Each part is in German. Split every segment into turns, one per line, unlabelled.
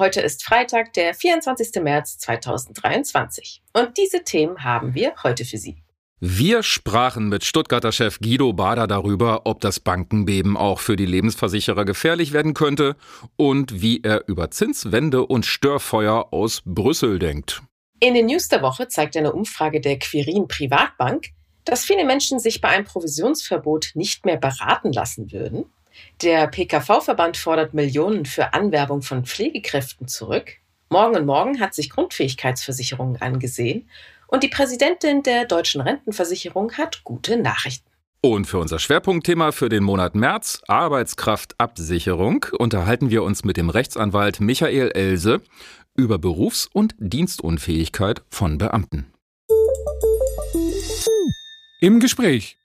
Heute ist Freitag, der 24. März 2023. Und diese Themen haben wir heute für Sie.
Wir sprachen mit Stuttgarter Chef Guido Bader darüber, ob das Bankenbeben auch für die Lebensversicherer gefährlich werden könnte und wie er über Zinswende und Störfeuer aus Brüssel denkt.
In den News der Woche zeigt eine Umfrage der Quirin Privatbank, dass viele Menschen sich bei einem Provisionsverbot nicht mehr beraten lassen würden der PKV-Verband fordert Millionen für Anwerbung von Pflegekräften zurück. Morgen und Morgen hat sich Grundfähigkeitsversicherungen angesehen und die Präsidentin der deutschen Rentenversicherung hat gute Nachrichten.
Und für unser Schwerpunktthema für den Monat März, Arbeitskraftabsicherung, unterhalten wir uns mit dem Rechtsanwalt Michael Else über Berufs- und Dienstunfähigkeit von Beamten.
Im Gespräch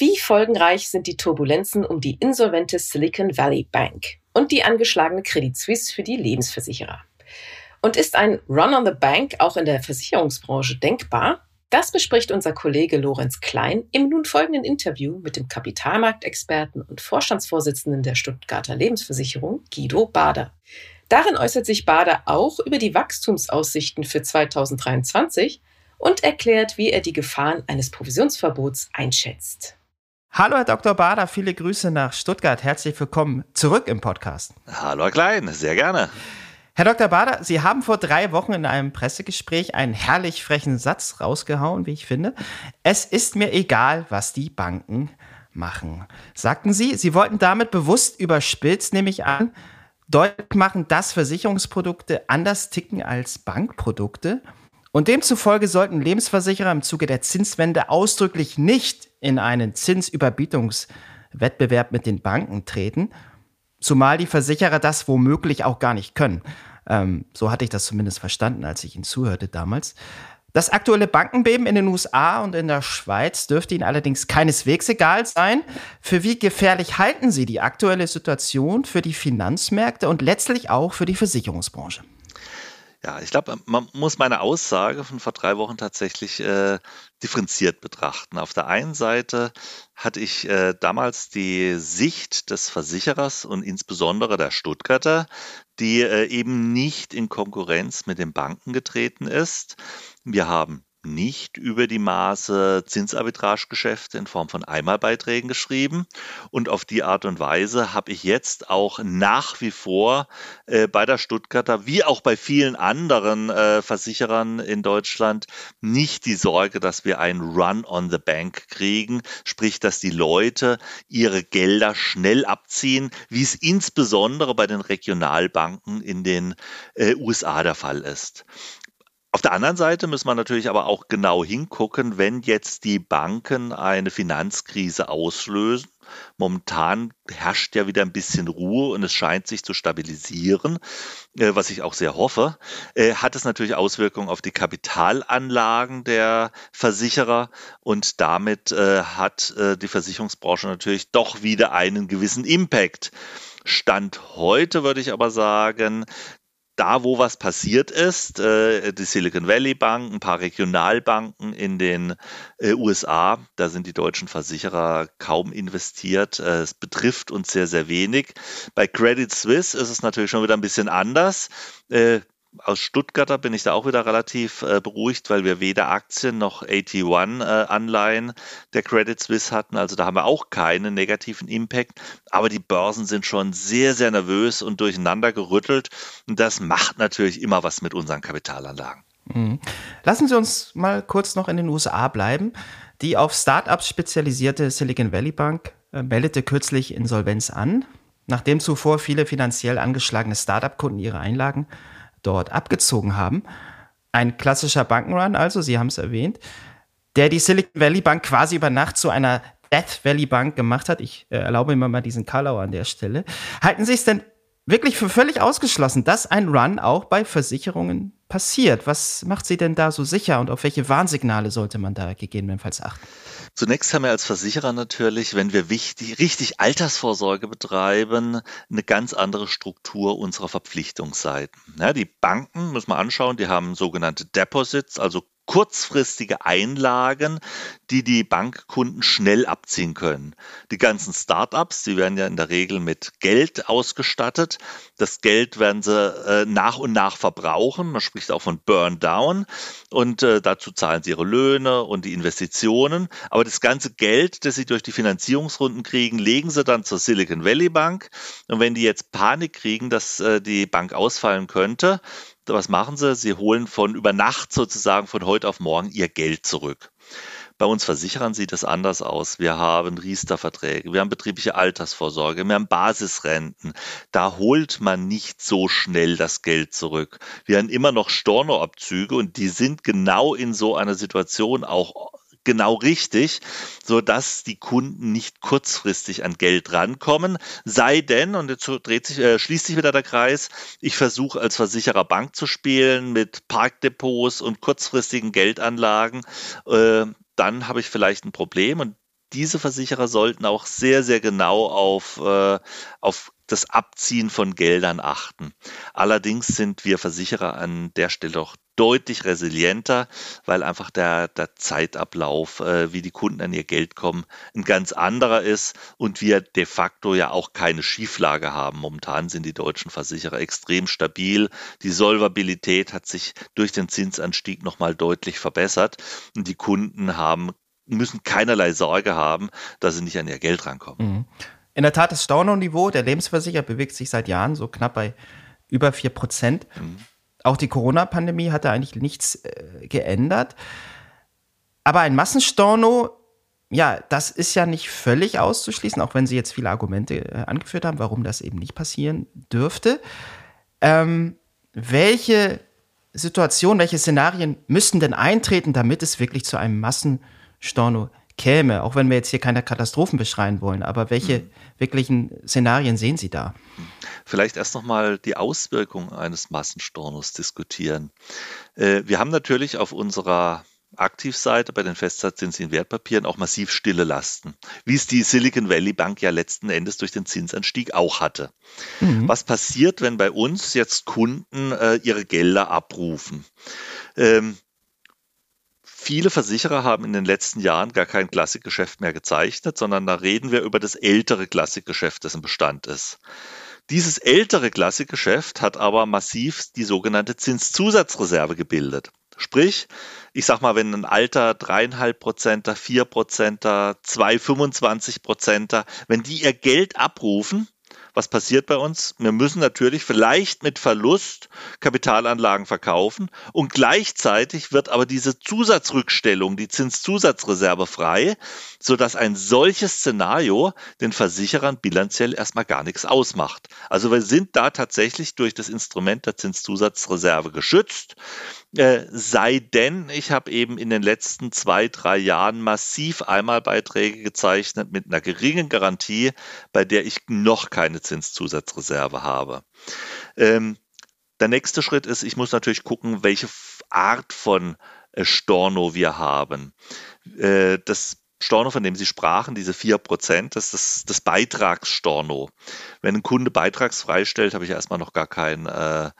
wie folgenreich sind die Turbulenzen um die insolvente Silicon Valley Bank und die angeschlagene Credit Suisse für die Lebensversicherer? Und ist ein Run on the Bank auch in der Versicherungsbranche denkbar? Das bespricht unser Kollege Lorenz Klein im nun folgenden Interview mit dem Kapitalmarktexperten und Vorstandsvorsitzenden der Stuttgarter Lebensversicherung Guido Bader. Darin äußert sich Bader auch über die Wachstumsaussichten für 2023 und erklärt, wie er die Gefahren eines Provisionsverbots einschätzt.
Hallo, Herr Dr. Bader, viele Grüße nach Stuttgart. Herzlich willkommen zurück im Podcast.
Hallo, Herr Klein, sehr gerne.
Herr Dr. Bader, Sie haben vor drei Wochen in einem Pressegespräch einen herrlich frechen Satz rausgehauen, wie ich finde. Es ist mir egal, was die Banken machen. Sagten Sie, Sie wollten damit bewusst überspitzt, nehme ich an, deutlich machen, dass Versicherungsprodukte anders ticken als Bankprodukte. Und demzufolge sollten Lebensversicherer im Zuge der Zinswende ausdrücklich nicht in einen Zinsüberbietungswettbewerb mit den Banken treten, zumal die Versicherer das womöglich auch gar nicht können. Ähm, so hatte ich das zumindest verstanden, als ich Ihnen zuhörte damals. Das aktuelle Bankenbeben in den USA und in der Schweiz dürfte Ihnen allerdings keineswegs egal sein. Für wie gefährlich halten Sie die aktuelle Situation für die Finanzmärkte und letztlich auch für die Versicherungsbranche?
Ja, ich glaube, man muss meine Aussage von vor drei Wochen tatsächlich äh, differenziert betrachten. Auf der einen Seite hatte ich äh, damals die Sicht des Versicherers und insbesondere der Stuttgarter, die äh, eben nicht in Konkurrenz mit den Banken getreten ist. Wir haben nicht über die Maße Zinsarbitragegeschäfte in Form von Einmalbeiträgen geschrieben. Und auf die Art und Weise habe ich jetzt auch nach wie vor äh, bei der Stuttgarter wie auch bei vielen anderen äh, Versicherern in Deutschland nicht die Sorge, dass wir einen Run on the Bank kriegen, sprich, dass die Leute ihre Gelder schnell abziehen, wie es insbesondere bei den Regionalbanken in den äh, USA der Fall ist. Auf der anderen Seite muss man natürlich aber auch genau hingucken, wenn jetzt die Banken eine Finanzkrise auslösen. Momentan herrscht ja wieder ein bisschen Ruhe und es scheint sich zu stabilisieren, äh, was ich auch sehr hoffe. Äh, hat es natürlich Auswirkungen auf die Kapitalanlagen der Versicherer und damit äh, hat die Versicherungsbranche natürlich doch wieder einen gewissen Impact. Stand heute würde ich aber sagen, da, wo was passiert ist, äh, die Silicon Valley Bank, ein paar Regionalbanken in den äh, USA, da sind die deutschen Versicherer kaum investiert. Äh, es betrifft uns sehr, sehr wenig. Bei Credit Suisse ist es natürlich schon wieder ein bisschen anders. Aus Stuttgarter bin ich da auch wieder relativ äh, beruhigt, weil wir weder Aktien noch AT1-Anleihen äh, der Credit Suisse hatten. Also da haben wir auch keinen negativen Impact. Aber die Börsen sind schon sehr, sehr nervös und durcheinander gerüttelt. Und das macht natürlich immer was mit unseren Kapitalanlagen.
Mhm. Lassen Sie uns mal kurz noch in den USA bleiben. Die auf Startups spezialisierte Silicon Valley Bank äh, meldete kürzlich Insolvenz an, nachdem zuvor viele finanziell angeschlagene Startup-Kunden ihre Einlagen dort abgezogen haben. Ein klassischer Bankenrun, also, Sie haben es erwähnt, der die Silicon Valley Bank quasi über Nacht zu einer Death Valley Bank gemacht hat. Ich äh, erlaube mir mal diesen Kalau an der Stelle. Halten Sie es denn wirklich für völlig ausgeschlossen, dass ein Run auch bei Versicherungen passiert? Was macht sie denn da so sicher und auf welche Warnsignale sollte man da gegebenenfalls achten?
Zunächst haben wir als Versicherer natürlich, wenn wir wichtig, richtig Altersvorsorge betreiben, eine ganz andere Struktur unserer Verpflichtungsseiten. Ja, die Banken, muss man anschauen, die haben sogenannte Deposits, also kurzfristige Einlagen, die die Bankkunden schnell abziehen können. Die ganzen Startups, die werden ja in der Regel mit Geld ausgestattet. Das Geld werden sie äh, nach und nach verbrauchen. Man spricht auch von Burn Down und äh, dazu zahlen sie ihre Löhne und die Investitionen. Aber das ganze Geld, das sie durch die Finanzierungsrunden kriegen, legen sie dann zur Silicon Valley Bank. Und wenn die jetzt Panik kriegen, dass äh, die Bank ausfallen könnte, was machen sie? Sie holen von über Nacht sozusagen von heute auf morgen ihr Geld zurück. Bei uns Versicherern sieht es anders aus. Wir haben Riester-Verträge, wir haben betriebliche Altersvorsorge, wir haben Basisrenten. Da holt man nicht so schnell das Geld zurück. Wir haben immer noch Stornoabzüge und die sind genau in so einer Situation auch genau richtig, so dass die Kunden nicht kurzfristig an Geld rankommen. Sei denn, und jetzt dreht sich, äh, schließt sich wieder der Kreis, ich versuche als Versicherer Bank zu spielen mit Parkdepots und kurzfristigen Geldanlagen, äh, dann habe ich vielleicht ein Problem und diese Versicherer sollten auch sehr, sehr genau auf, äh, auf das Abziehen von Geldern achten. Allerdings sind wir Versicherer an der Stelle doch deutlich resilienter, weil einfach der, der Zeitablauf, äh, wie die Kunden an ihr Geld kommen, ein ganz anderer ist und wir de facto ja auch keine Schieflage haben. Momentan sind die deutschen Versicherer extrem stabil. Die Solvabilität hat sich durch den Zinsanstieg nochmal deutlich verbessert und die Kunden haben müssen keinerlei Sorge haben, dass sie nicht an ihr Geld rankommen. Mhm.
In der Tat, das Storno-Niveau der Lebensversicherer bewegt sich seit Jahren so knapp bei über 4 Prozent. Mhm auch die Corona-Pandemie hatte eigentlich nichts äh, geändert. Aber ein Massenstorno, ja, das ist ja nicht völlig auszuschließen, auch wenn Sie jetzt viele Argumente äh, angeführt haben, warum das eben nicht passieren dürfte. Ähm, welche Situationen, welche Szenarien müssten denn eintreten, damit es wirklich zu einem Massenstorno käme? Auch wenn wir jetzt hier keine Katastrophen beschreien wollen, aber welche mhm. wirklichen Szenarien sehen Sie da?
Vielleicht erst nochmal die Auswirkungen eines Massenstornos diskutieren. Äh, wir haben natürlich auf unserer Aktivseite bei den festzinslichen Wertpapieren auch massiv stille Lasten, wie es die Silicon Valley Bank ja letzten Endes durch den Zinsanstieg auch hatte. Mhm. Was passiert, wenn bei uns jetzt Kunden äh, ihre Gelder abrufen? Ähm, Viele Versicherer haben in den letzten Jahren gar kein Klassikgeschäft mehr gezeichnet, sondern da reden wir über das ältere Klassikgeschäft, das im Bestand ist. Dieses ältere Klassikgeschäft hat aber massiv die sogenannte Zinszusatzreserve gebildet. Sprich, ich sag mal, wenn ein alter dreieinhalb Prozenter, vier Prozenter, zwei 25 Prozenter, wenn die ihr Geld abrufen, was passiert bei uns? Wir müssen natürlich vielleicht mit Verlust Kapitalanlagen verkaufen und gleichzeitig wird aber diese Zusatzrückstellung, die Zinszusatzreserve frei, sodass ein solches Szenario den Versicherern bilanziell erstmal gar nichts ausmacht. Also wir sind da tatsächlich durch das Instrument der Zinszusatzreserve geschützt. Äh, sei denn, ich habe eben in den letzten zwei, drei Jahren massiv Einmalbeiträge gezeichnet mit einer geringen Garantie, bei der ich noch keine Zinszusatzreserve habe. Ähm, der nächste Schritt ist, ich muss natürlich gucken, welche Art von äh, Storno wir haben. Äh, das Storno, von dem Sie sprachen, diese 4%, das ist das, Beitragsstorno. Wenn ein Kunde beitragsfrei stellt, habe ich erstmal noch gar kein äh,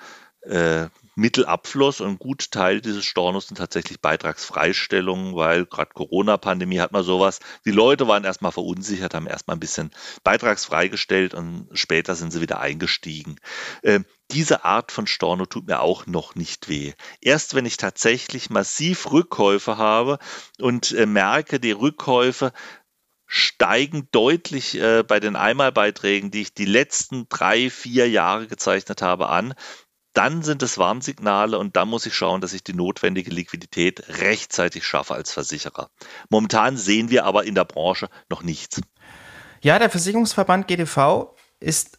äh, Mittelabfluss und ein gut Teil dieses Stornos sind tatsächlich Beitragsfreistellungen, weil gerade Corona-Pandemie hat man sowas. Die Leute waren erstmal verunsichert, haben erstmal ein bisschen beitragsfreigestellt und später sind sie wieder eingestiegen. Äh, diese Art von Storno tut mir auch noch nicht weh. Erst wenn ich tatsächlich massiv Rückkäufe habe und äh, merke, die Rückkäufe steigen deutlich äh, bei den Einmalbeiträgen, die ich die letzten drei, vier Jahre gezeichnet habe, an, dann sind es Warnsignale und dann muss ich schauen, dass ich die notwendige Liquidität rechtzeitig schaffe als Versicherer. Momentan sehen wir aber in der Branche noch nichts.
Ja, der Versicherungsverband GDV ist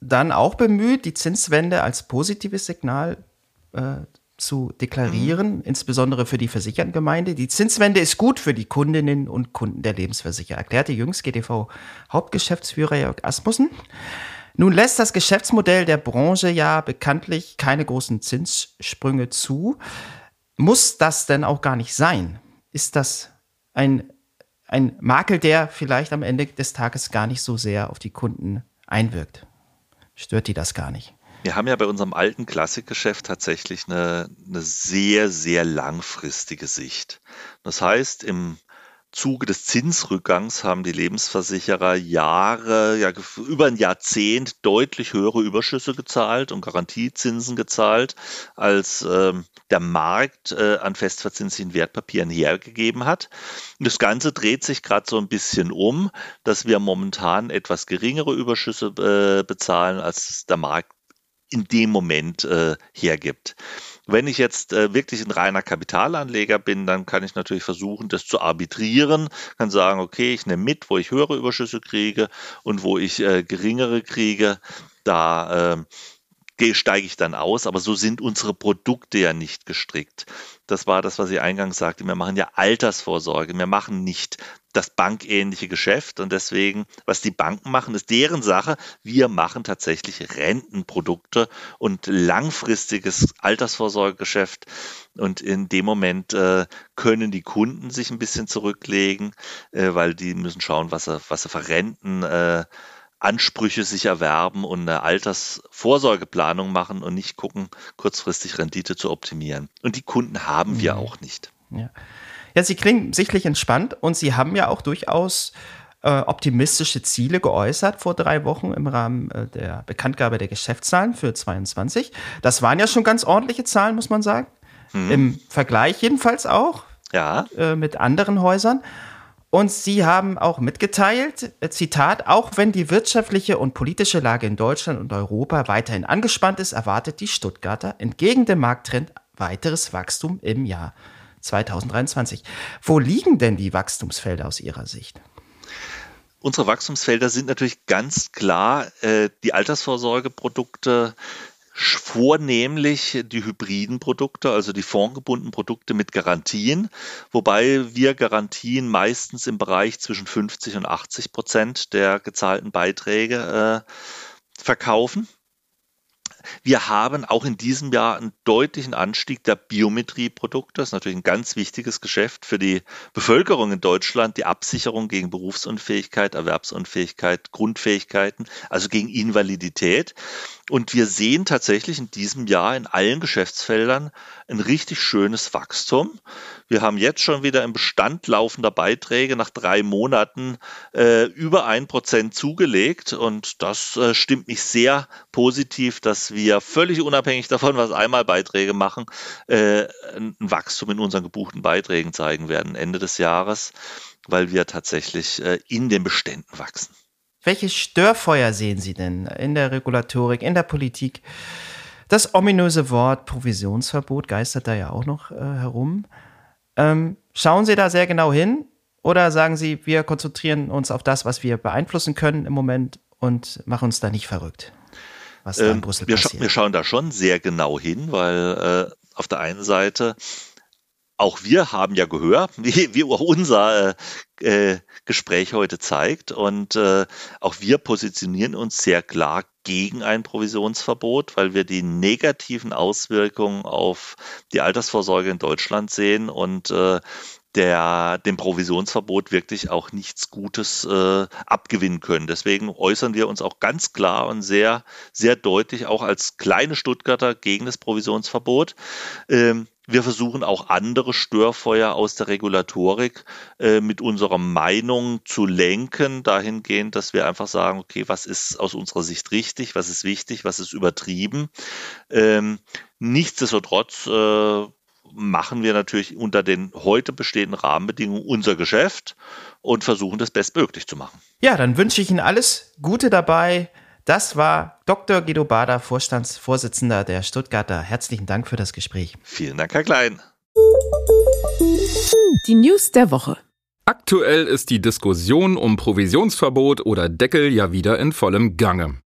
dann auch bemüht, die Zinswende als positives Signal äh, zu deklarieren, mhm. insbesondere für die Versichertengemeinde. Die Zinswende ist gut für die Kundinnen und Kunden der Lebensversicherer, erklärte jüngst GDV Hauptgeschäftsführer Jörg Asmussen. Nun lässt das Geschäftsmodell der Branche ja bekanntlich keine großen Zinssprünge zu. Muss das denn auch gar nicht sein? Ist das ein, ein Makel, der vielleicht am Ende des Tages gar nicht so sehr auf die Kunden einwirkt? Stört die das gar nicht?
Wir haben ja bei unserem alten Klassikgeschäft tatsächlich eine, eine sehr, sehr langfristige Sicht. Das heißt, im Zuge des Zinsrückgangs haben die Lebensversicherer Jahre, ja, über ein Jahrzehnt deutlich höhere Überschüsse gezahlt und Garantiezinsen gezahlt, als äh, der Markt äh, an festverzinslichen Wertpapieren hergegeben hat. Und das Ganze dreht sich gerade so ein bisschen um, dass wir momentan etwas geringere Überschüsse äh, bezahlen, als der Markt in dem Moment äh, hergibt. Wenn ich jetzt äh, wirklich ein reiner Kapitalanleger bin, dann kann ich natürlich versuchen, das zu arbitrieren, kann sagen, okay, ich nehme mit, wo ich höhere Überschüsse kriege und wo ich äh, geringere kriege, da äh, steige ich dann aus, aber so sind unsere Produkte ja nicht gestrickt. Das war das, was ich eingangs sagte. Wir machen ja Altersvorsorge. Wir machen nicht das bankähnliche Geschäft und deswegen, was die Banken machen, ist deren Sache. Wir machen tatsächlich Rentenprodukte und langfristiges Altersvorsorgegeschäft. Und in dem Moment äh, können die Kunden sich ein bisschen zurücklegen, äh, weil die müssen schauen, was sie, was sie verrenten. Äh, Ansprüche sich erwerben und eine Altersvorsorgeplanung machen und nicht gucken, kurzfristig Rendite zu optimieren. Und die Kunden haben wir mhm. auch nicht.
Ja. ja, Sie klingen sichtlich entspannt und Sie haben ja auch durchaus äh, optimistische Ziele geäußert vor drei Wochen im Rahmen äh, der Bekanntgabe der Geschäftszahlen für 22. Das waren ja schon ganz ordentliche Zahlen, muss man sagen. Hm. Im Vergleich jedenfalls auch.
Ja.
Äh, mit anderen Häusern. Und sie haben auch mitgeteilt, äh, Zitat, auch wenn die wirtschaftliche und politische Lage in Deutschland und Europa weiterhin angespannt ist, erwartet die Stuttgarter entgegen dem Markttrend weiteres Wachstum im Jahr 2023. Wo liegen denn die Wachstumsfelder aus Ihrer Sicht?
Unsere Wachstumsfelder sind natürlich ganz klar äh, die Altersvorsorgeprodukte, vornehmlich die hybriden Produkte, also die fondgebundenen Produkte mit Garantien, wobei wir Garantien meistens im Bereich zwischen 50 und 80 Prozent der gezahlten Beiträge äh, verkaufen. Wir haben auch in diesem Jahr einen deutlichen Anstieg der Biometrieprodukte. Das ist natürlich ein ganz wichtiges Geschäft für die Bevölkerung in Deutschland, die Absicherung gegen Berufsunfähigkeit, Erwerbsunfähigkeit, Grundfähigkeiten, also gegen Invalidität. Und wir sehen tatsächlich in diesem Jahr in allen Geschäftsfeldern ein richtig schönes Wachstum. Wir haben jetzt schon wieder im Bestand laufender Beiträge nach drei Monaten äh, über ein Prozent zugelegt. Und das äh, stimmt mich sehr positiv, dass wir völlig unabhängig davon, was einmal Beiträge machen, äh, ein Wachstum in unseren gebuchten Beiträgen zeigen werden Ende des Jahres, weil wir tatsächlich äh, in den Beständen wachsen.
Welche Störfeuer sehen Sie denn in der Regulatorik, in der Politik? Das ominöse Wort Provisionsverbot geistert da ja auch noch äh, herum. Ähm, schauen Sie da sehr genau hin oder sagen Sie, wir konzentrieren uns auf das, was wir beeinflussen können im Moment und machen uns da nicht verrückt,
was da in ähm, Brüssel wir passiert? Scha wir schauen da schon sehr genau hin, weil äh, auf der einen Seite auch wir haben ja Gehör, wie, wie auch unser äh, äh, Gespräch heute zeigt. Und äh, auch wir positionieren uns sehr klar gegen ein Provisionsverbot, weil wir die negativen Auswirkungen auf die Altersvorsorge in Deutschland sehen und äh, der, dem Provisionsverbot wirklich auch nichts Gutes äh, abgewinnen können. Deswegen äußern wir uns auch ganz klar und sehr, sehr deutlich auch als kleine Stuttgarter gegen das Provisionsverbot. Ähm, wir versuchen auch andere Störfeuer aus der Regulatorik äh, mit unserer Meinung zu lenken, dahingehend, dass wir einfach sagen, okay, was ist aus unserer Sicht richtig, was ist wichtig, was ist übertrieben. Ähm, nichtsdestotrotz äh, machen wir natürlich unter den heute bestehenden Rahmenbedingungen unser Geschäft und versuchen das bestmöglich zu machen.
Ja, dann wünsche ich Ihnen alles Gute dabei. Das war Dr. Guido Bader, Vorstandsvorsitzender der Stuttgarter. Herzlichen Dank für das Gespräch.
Vielen Dank, Herr Klein.
Die News der Woche.
Aktuell ist die Diskussion um Provisionsverbot oder Deckel ja wieder in vollem Gange.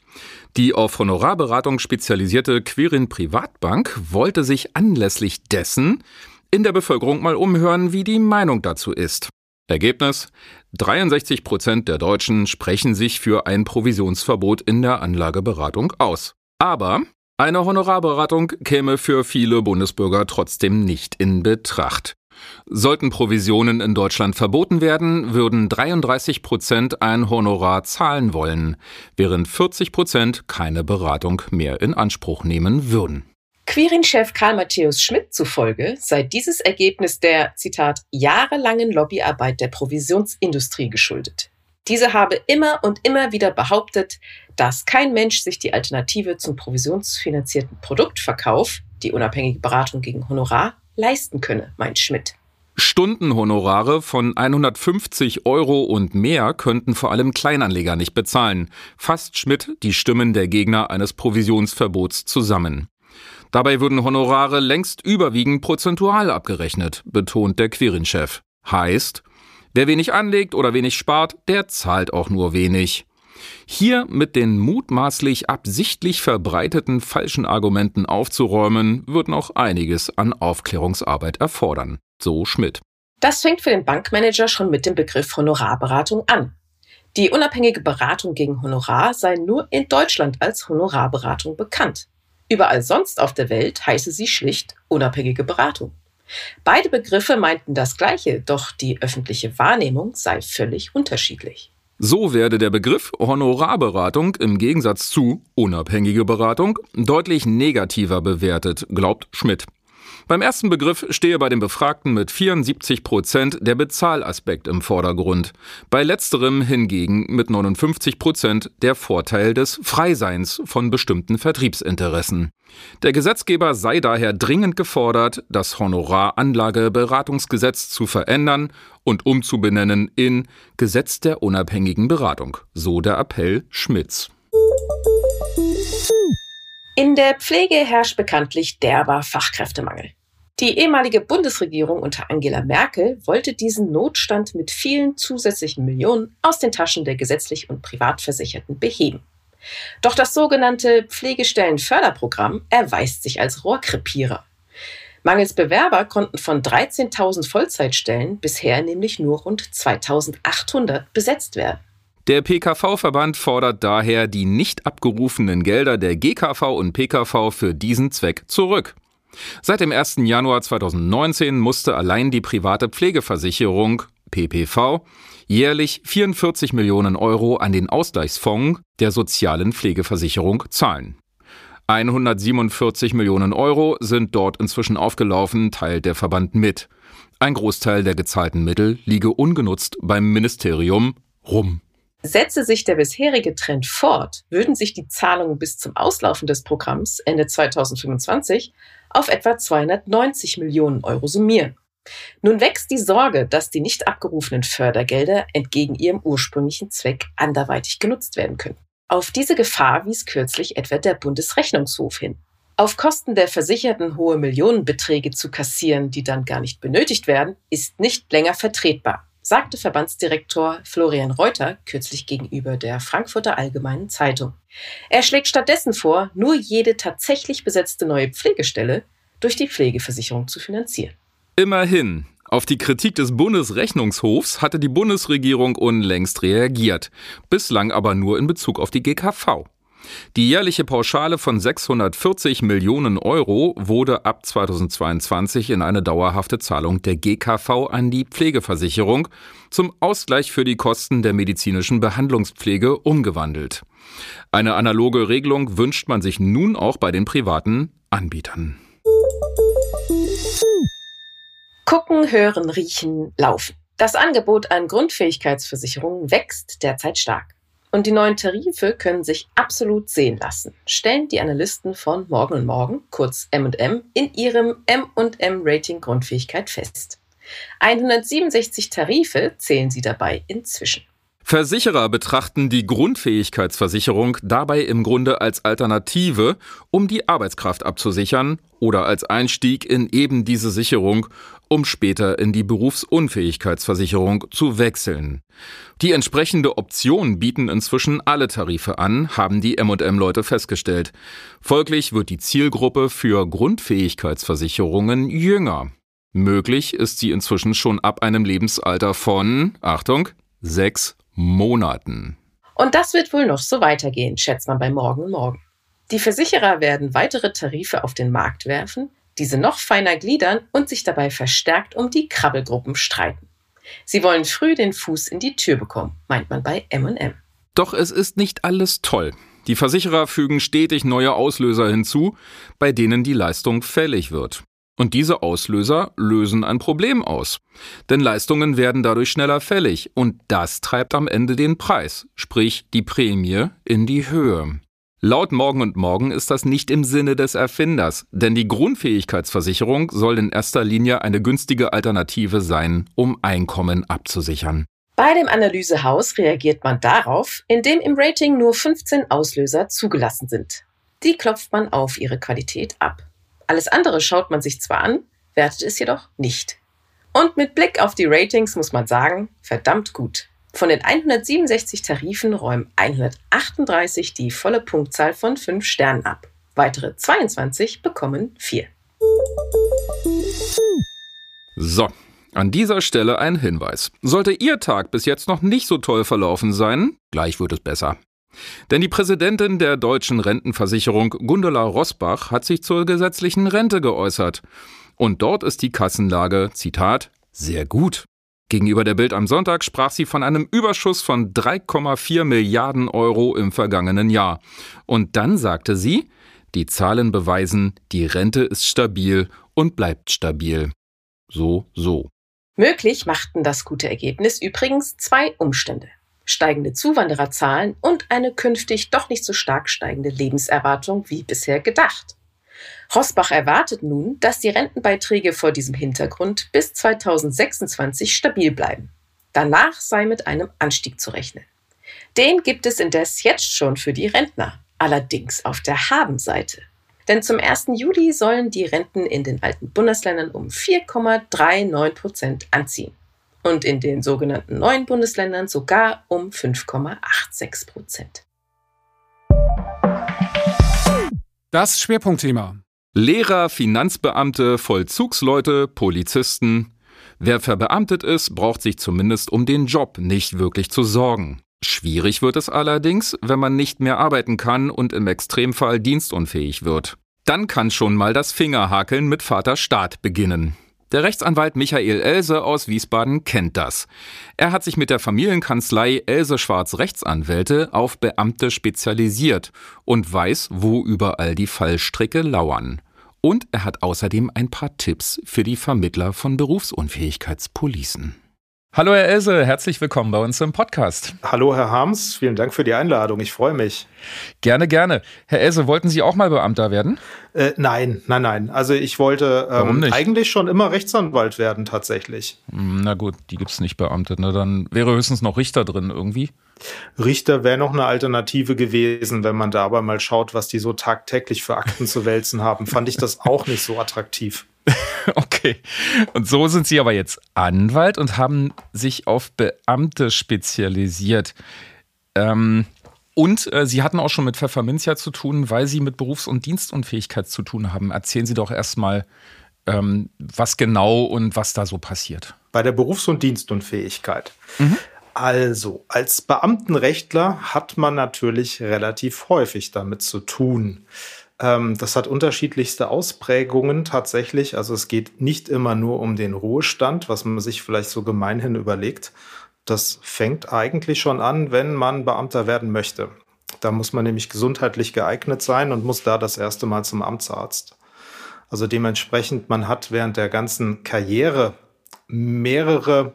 Die auf Honorarberatung spezialisierte Quirin Privatbank wollte sich anlässlich dessen in der Bevölkerung mal umhören, wie die Meinung dazu ist. Ergebnis? 63 Prozent der Deutschen sprechen sich für ein Provisionsverbot in der Anlageberatung aus. Aber eine Honorarberatung käme für viele Bundesbürger trotzdem nicht in Betracht. Sollten Provisionen in Deutschland verboten werden, würden 33 Prozent ein Honorar zahlen wollen, während 40 Prozent keine Beratung mehr in Anspruch nehmen würden.
Quirin-Chef Karl Matthäus Schmidt zufolge sei dieses Ergebnis der, Zitat, jahrelangen Lobbyarbeit der Provisionsindustrie geschuldet. Diese habe immer und immer wieder behauptet, dass kein Mensch sich die Alternative zum provisionsfinanzierten Produktverkauf, die unabhängige Beratung gegen Honorar, leisten könne, meint Schmidt.
Stundenhonorare von 150 Euro und mehr könnten vor allem Kleinanleger nicht bezahlen, fasst Schmidt die Stimmen der Gegner eines Provisionsverbots zusammen. Dabei würden Honorare längst überwiegend prozentual abgerechnet, betont der Quirin-Chef. Heißt, wer wenig anlegt oder wenig spart, der zahlt auch nur wenig. Hier mit den mutmaßlich absichtlich verbreiteten falschen Argumenten aufzuräumen, wird noch einiges an Aufklärungsarbeit erfordern. So Schmidt.
Das fängt für den Bankmanager schon mit dem Begriff Honorarberatung an. Die unabhängige Beratung gegen Honorar sei nur in Deutschland als Honorarberatung bekannt. Überall sonst auf der Welt heiße sie schlicht unabhängige Beratung. Beide Begriffe meinten das Gleiche, doch die öffentliche Wahrnehmung sei völlig unterschiedlich.
So werde der Begriff Honorarberatung im Gegensatz zu unabhängige Beratung deutlich negativer bewertet, glaubt Schmidt. Beim ersten Begriff stehe bei den Befragten mit 74 Prozent der Bezahlaspekt im Vordergrund. Bei letzterem hingegen mit 59 Prozent der Vorteil des Freiseins von bestimmten Vertriebsinteressen. Der Gesetzgeber sei daher dringend gefordert, das Honoraranlageberatungsgesetz zu verändern und umzubenennen in Gesetz der unabhängigen Beratung, so der Appell Schmitz.
In der Pflege herrscht bekanntlich derber Fachkräftemangel. Die ehemalige Bundesregierung unter Angela Merkel wollte diesen Notstand mit vielen zusätzlichen Millionen aus den Taschen der gesetzlich und Privatversicherten beheben. Doch das sogenannte Pflegestellenförderprogramm erweist sich als Rohrkrepierer. Mangels Bewerber konnten von 13.000 Vollzeitstellen bisher nämlich nur rund 2.800 besetzt werden.
Der PKV-Verband fordert daher die nicht abgerufenen Gelder der GKV und PKV für diesen Zweck zurück. Seit dem 1. Januar 2019 musste allein die private Pflegeversicherung PPV jährlich 44 Millionen Euro an den Ausgleichsfonds der sozialen Pflegeversicherung zahlen. 147 Millionen Euro sind dort inzwischen aufgelaufen, teilt der Verband mit. Ein Großteil der gezahlten Mittel liege ungenutzt beim Ministerium rum.
Setze sich der bisherige Trend fort, würden sich die Zahlungen bis zum Auslaufen des Programms Ende 2025 auf etwa 290 Millionen Euro summieren. Nun wächst die Sorge, dass die nicht abgerufenen Fördergelder entgegen ihrem ursprünglichen Zweck anderweitig genutzt werden können. Auf diese Gefahr wies kürzlich etwa der Bundesrechnungshof hin. Auf Kosten der Versicherten hohe Millionenbeträge zu kassieren, die dann gar nicht benötigt werden, ist nicht länger vertretbar sagte Verbandsdirektor Florian Reuter kürzlich gegenüber der Frankfurter Allgemeinen Zeitung. Er schlägt stattdessen vor, nur jede tatsächlich besetzte neue Pflegestelle durch die Pflegeversicherung zu finanzieren.
Immerhin. Auf die Kritik des Bundesrechnungshofs hatte die Bundesregierung unlängst reagiert, bislang aber nur in Bezug auf die GKV. Die jährliche Pauschale von 640 Millionen Euro wurde ab 2022 in eine dauerhafte Zahlung der GKV an die Pflegeversicherung zum Ausgleich für die Kosten der medizinischen Behandlungspflege umgewandelt. Eine analoge Regelung wünscht man sich nun auch bei den privaten Anbietern.
Gucken, hören, riechen, laufen. Das Angebot an Grundfähigkeitsversicherungen wächst derzeit stark. Und die neuen Tarife können sich absolut sehen lassen, stellen die Analysten von Morgen Morgen, kurz M&M, in ihrem M&M Rating Grundfähigkeit fest. 167 Tarife zählen sie dabei inzwischen.
Versicherer betrachten die Grundfähigkeitsversicherung dabei im Grunde als Alternative, um die Arbeitskraft abzusichern oder als Einstieg in eben diese Sicherung, um später in die Berufsunfähigkeitsversicherung zu wechseln. Die entsprechende Option bieten inzwischen alle Tarife an, haben die M&M-Leute festgestellt. Folglich wird die Zielgruppe für Grundfähigkeitsversicherungen jünger. Möglich ist sie inzwischen schon ab einem Lebensalter von, Achtung, sechs Monaten.
Und das wird wohl noch so weitergehen, schätzt man bei Morgen und Morgen. Die Versicherer werden weitere Tarife auf den Markt werfen, diese noch feiner gliedern und sich dabei verstärkt um die Krabbelgruppen streiten. Sie wollen früh den Fuß in die Tür bekommen, meint man bei M&M.
Doch es ist nicht alles toll. Die Versicherer fügen stetig neue Auslöser hinzu, bei denen die Leistung fällig wird. Und diese Auslöser lösen ein Problem aus. Denn Leistungen werden dadurch schneller fällig und das treibt am Ende den Preis, sprich die Prämie, in die Höhe. Laut Morgen und Morgen ist das nicht im Sinne des Erfinders, denn die Grundfähigkeitsversicherung soll in erster Linie eine günstige Alternative sein, um Einkommen abzusichern.
Bei dem Analysehaus reagiert man darauf, indem im Rating nur 15 Auslöser zugelassen sind. Die klopft man auf ihre Qualität ab. Alles andere schaut man sich zwar an, wertet es jedoch nicht. Und mit Blick auf die Ratings muss man sagen, verdammt gut. Von den 167 Tarifen räumen 138 die volle Punktzahl von 5 Sternen ab. Weitere 22 bekommen 4.
So, an dieser Stelle ein Hinweis. Sollte Ihr Tag bis jetzt noch nicht so toll verlaufen sein, gleich wird es besser. Denn die Präsidentin der deutschen Rentenversicherung, Gundula Rosbach, hat sich zur gesetzlichen Rente geäußert. Und dort ist die Kassenlage, Zitat, sehr gut. Gegenüber der Bild am Sonntag sprach sie von einem Überschuss von 3,4 Milliarden Euro im vergangenen Jahr. Und dann sagte sie, die Zahlen beweisen, die Rente ist stabil und bleibt stabil. So, so.
Möglich machten das gute Ergebnis übrigens zwei Umstände steigende Zuwandererzahlen und eine künftig doch nicht so stark steigende Lebenserwartung wie bisher gedacht. Rosbach erwartet nun, dass die Rentenbeiträge vor diesem Hintergrund bis 2026 stabil bleiben. Danach sei mit einem Anstieg zu rechnen. Den gibt es indes jetzt schon für die Rentner, allerdings auf der Habenseite. Denn zum 1. Juli sollen die Renten in den alten Bundesländern um 4,39 Prozent anziehen und in den sogenannten neuen Bundesländern sogar um 5,86 Prozent.
Das Schwerpunktthema.
Lehrer, Finanzbeamte, Vollzugsleute, Polizisten. Wer verbeamtet ist, braucht sich zumindest um den Job nicht wirklich zu sorgen. Schwierig wird es allerdings, wenn man nicht mehr arbeiten kann und im Extremfall dienstunfähig wird. Dann kann schon mal das Fingerhakeln mit Vater Staat beginnen. Der Rechtsanwalt Michael Else aus Wiesbaden kennt das. Er hat sich mit der Familienkanzlei Else Schwarz Rechtsanwälte auf Beamte spezialisiert und weiß, wo überall die Fallstricke lauern. Und er hat außerdem ein paar Tipps für die Vermittler von Berufsunfähigkeitspolicen. Hallo Herr Else, herzlich willkommen bei uns im Podcast.
Hallo Herr Harms, vielen Dank für die Einladung, ich freue mich.
Gerne, gerne. Herr Else, wollten Sie auch mal Beamter werden?
Äh, nein, nein, nein. Also ich wollte ähm, eigentlich schon immer Rechtsanwalt werden tatsächlich.
Hm, na gut, die gibt es nicht beamtet. Ne? Dann wäre höchstens noch Richter drin irgendwie.
Richter wäre noch eine Alternative gewesen, wenn man da aber mal schaut, was die so tagtäglich für Akten zu wälzen haben. Fand ich das auch nicht so attraktiv.
okay. Und so sind Sie aber jetzt Anwalt und haben sich auf Beamte spezialisiert. Ähm, und äh, Sie hatten auch schon mit Pfefferminzia zu tun, weil Sie mit Berufs- und Dienstunfähigkeit zu tun haben. Erzählen Sie doch erstmal, ähm, was genau und was da so passiert.
Bei der Berufs- und Dienstunfähigkeit. Mhm. Also, als Beamtenrechtler hat man natürlich relativ häufig damit zu tun. Ähm, das hat unterschiedlichste Ausprägungen tatsächlich. Also es geht nicht immer nur um den Ruhestand, was man sich vielleicht so gemeinhin überlegt. Das fängt eigentlich schon an, wenn man Beamter werden möchte. Da muss man nämlich gesundheitlich geeignet sein und muss da das erste Mal zum Amtsarzt. Also dementsprechend, man hat während der ganzen Karriere mehrere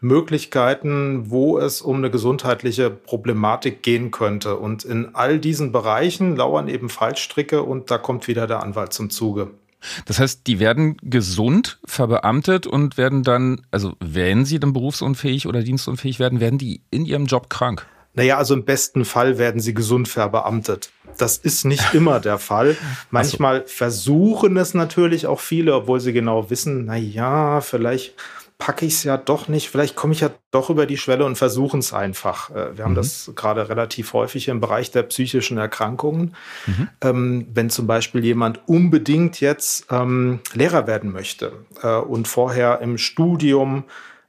Möglichkeiten, wo es um eine gesundheitliche Problematik gehen könnte. Und in all diesen Bereichen lauern eben Fallstricke und da kommt wieder der Anwalt zum Zuge.
Das heißt, die werden gesund verbeamtet und werden dann, also wenn sie dann berufsunfähig oder dienstunfähig werden, werden die in ihrem Job krank.
Naja, also im besten Fall werden sie gesund verbeamtet. Das ist nicht immer der Fall. Manchmal so. versuchen es natürlich auch viele, obwohl sie genau wissen, na ja, vielleicht packe ich es ja doch nicht, vielleicht komme ich ja doch über die Schwelle und versuche es einfach. Äh, wir haben mhm. das gerade relativ häufig im Bereich der psychischen Erkrankungen. Mhm. Ähm, wenn zum Beispiel jemand unbedingt jetzt ähm, Lehrer werden möchte äh, und vorher im Studium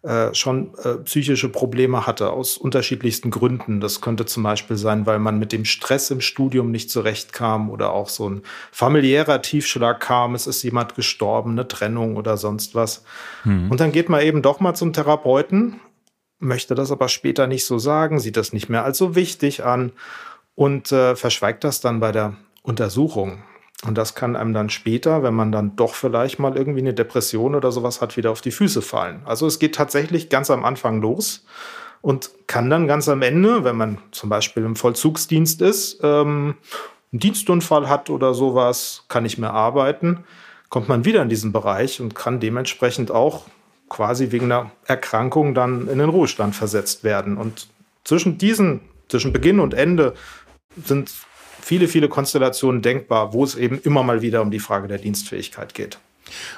äh, schon äh, psychische Probleme hatte aus unterschiedlichsten Gründen. Das könnte zum Beispiel sein, weil man mit dem Stress im Studium nicht zurechtkam oder auch so ein familiärer Tiefschlag kam, es ist jemand gestorben, eine Trennung oder sonst was. Hm. Und dann geht man eben doch mal zum Therapeuten, möchte das aber später nicht so sagen, sieht das nicht mehr als so wichtig an und äh, verschweigt das dann bei der Untersuchung. Und das kann einem dann später, wenn man dann doch vielleicht mal irgendwie eine Depression oder sowas hat, wieder auf die Füße fallen. Also es geht tatsächlich ganz am Anfang los und kann dann ganz am Ende, wenn man zum Beispiel im Vollzugsdienst ist, ähm, einen Dienstunfall hat oder sowas, kann nicht mehr arbeiten, kommt man wieder in diesen Bereich und kann dementsprechend auch quasi wegen einer Erkrankung dann in den Ruhestand versetzt werden. Und zwischen diesen, zwischen Beginn und Ende sind viele, viele Konstellationen denkbar, wo es eben immer mal wieder um die Frage der Dienstfähigkeit geht.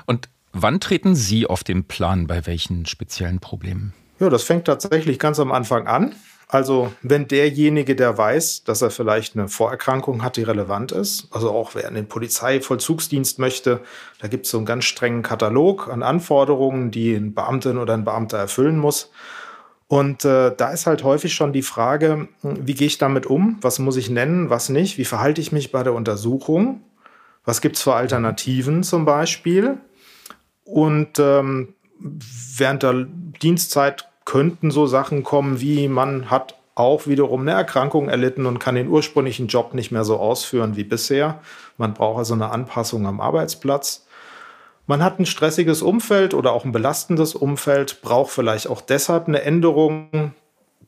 Und wann treten Sie auf den Plan bei welchen speziellen Problemen?
Ja, das fängt tatsächlich ganz am Anfang an. Also wenn derjenige, der weiß, dass er vielleicht eine Vorerkrankung hat, die relevant ist, also auch wer in den Polizeivollzugsdienst möchte, da gibt es so einen ganz strengen Katalog an Anforderungen, die ein Beamtin oder ein Beamter erfüllen muss. Und äh, da ist halt häufig schon die Frage, wie gehe ich damit um? Was muss ich nennen, was nicht? Wie verhalte ich mich bei der Untersuchung? Was gibt es für Alternativen zum Beispiel? Und ähm, während der Dienstzeit könnten so Sachen kommen wie, man hat auch wiederum eine Erkrankung erlitten und kann den ursprünglichen Job nicht mehr so ausführen wie bisher. Man braucht also eine Anpassung am Arbeitsplatz. Man hat ein stressiges Umfeld oder auch ein belastendes Umfeld, braucht vielleicht auch deshalb eine Änderung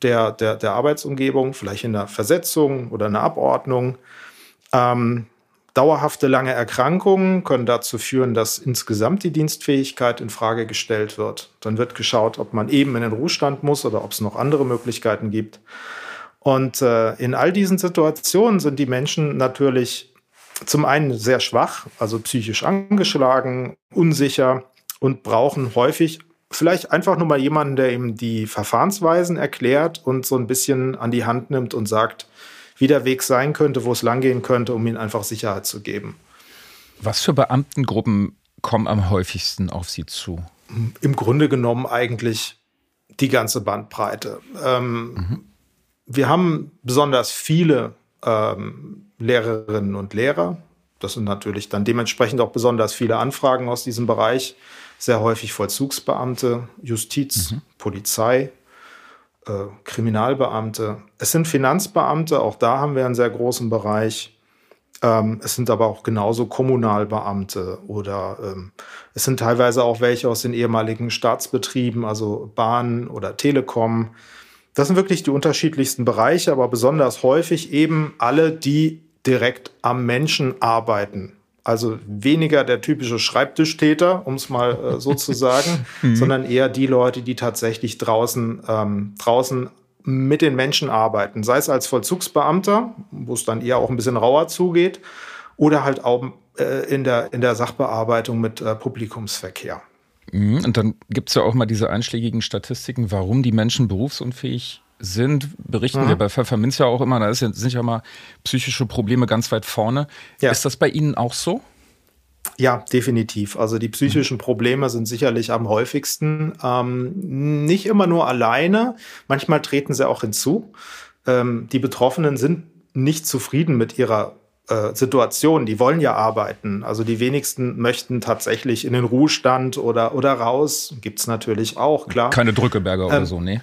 der, der, der Arbeitsumgebung, vielleicht in der Versetzung oder einer Abordnung. Ähm, dauerhafte lange Erkrankungen können dazu führen, dass insgesamt die Dienstfähigkeit in Frage gestellt wird. Dann wird geschaut, ob man eben in den Ruhestand muss oder ob es noch andere Möglichkeiten gibt. Und äh, in all diesen Situationen sind die Menschen natürlich zum einen sehr schwach, also psychisch angeschlagen, unsicher und brauchen häufig vielleicht einfach nur mal jemanden, der ihm die Verfahrensweisen erklärt und so ein bisschen an die Hand nimmt und sagt, wie der Weg sein könnte, wo es langgehen könnte, um ihnen einfach Sicherheit zu geben.
Was für Beamtengruppen kommen am häufigsten auf Sie zu?
Im Grunde genommen eigentlich die ganze Bandbreite. Ähm, mhm. Wir haben besonders viele ähm, Lehrerinnen und Lehrer. Das sind natürlich dann dementsprechend auch besonders viele Anfragen aus diesem Bereich. Sehr häufig Vollzugsbeamte, Justiz, mhm. Polizei, äh, Kriminalbeamte. Es sind Finanzbeamte, auch da haben wir einen sehr großen Bereich. Ähm, es sind aber auch genauso Kommunalbeamte oder ähm, es sind teilweise auch welche aus den ehemaligen Staatsbetrieben, also Bahn oder Telekom. Das sind wirklich die unterschiedlichsten Bereiche, aber besonders häufig eben alle, die direkt am Menschen arbeiten. Also weniger der typische Schreibtischtäter, um es mal äh, so zu sagen, mhm. sondern eher die Leute, die tatsächlich draußen, ähm, draußen mit den Menschen arbeiten. Sei es als Vollzugsbeamter, wo es dann eher auch ein bisschen rauer zugeht, oder halt auch äh, in, der, in der Sachbearbeitung mit äh, Publikumsverkehr.
Mhm. Und dann gibt es ja auch mal diese einschlägigen Statistiken, warum die Menschen berufsunfähig sind, berichten mhm. wir bei Pfefferminz ja auch immer, da sind ja mal psychische Probleme ganz weit vorne. Ja. Ist das bei Ihnen auch so?
Ja, definitiv. Also die psychischen Probleme sind sicherlich am häufigsten. Ähm, nicht immer nur alleine, manchmal treten sie auch hinzu. Ähm, die Betroffenen sind nicht zufrieden mit ihrer äh, Situation. Die wollen ja arbeiten. Also die wenigsten möchten tatsächlich in den Ruhestand oder, oder raus. Gibt es natürlich auch, klar.
Keine Drückeberger ähm, oder so, nee.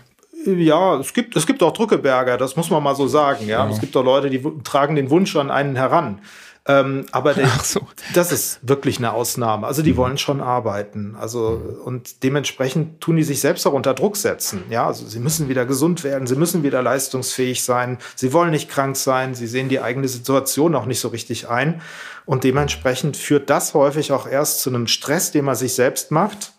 Ja, es gibt, es gibt auch Drückeberger, das muss man mal so sagen. Ja? ja. Es gibt auch Leute, die tragen den Wunsch an einen heran. Ähm, aber der, so. das ist wirklich eine Ausnahme. Also die mhm. wollen schon arbeiten. Also und dementsprechend tun die sich selbst auch unter Druck setzen. Ja, also sie müssen wieder gesund werden, sie müssen wieder leistungsfähig sein, sie wollen nicht krank sein, sie sehen die eigene Situation auch nicht so richtig ein. Und dementsprechend führt das häufig auch erst zu einem Stress, den man sich selbst macht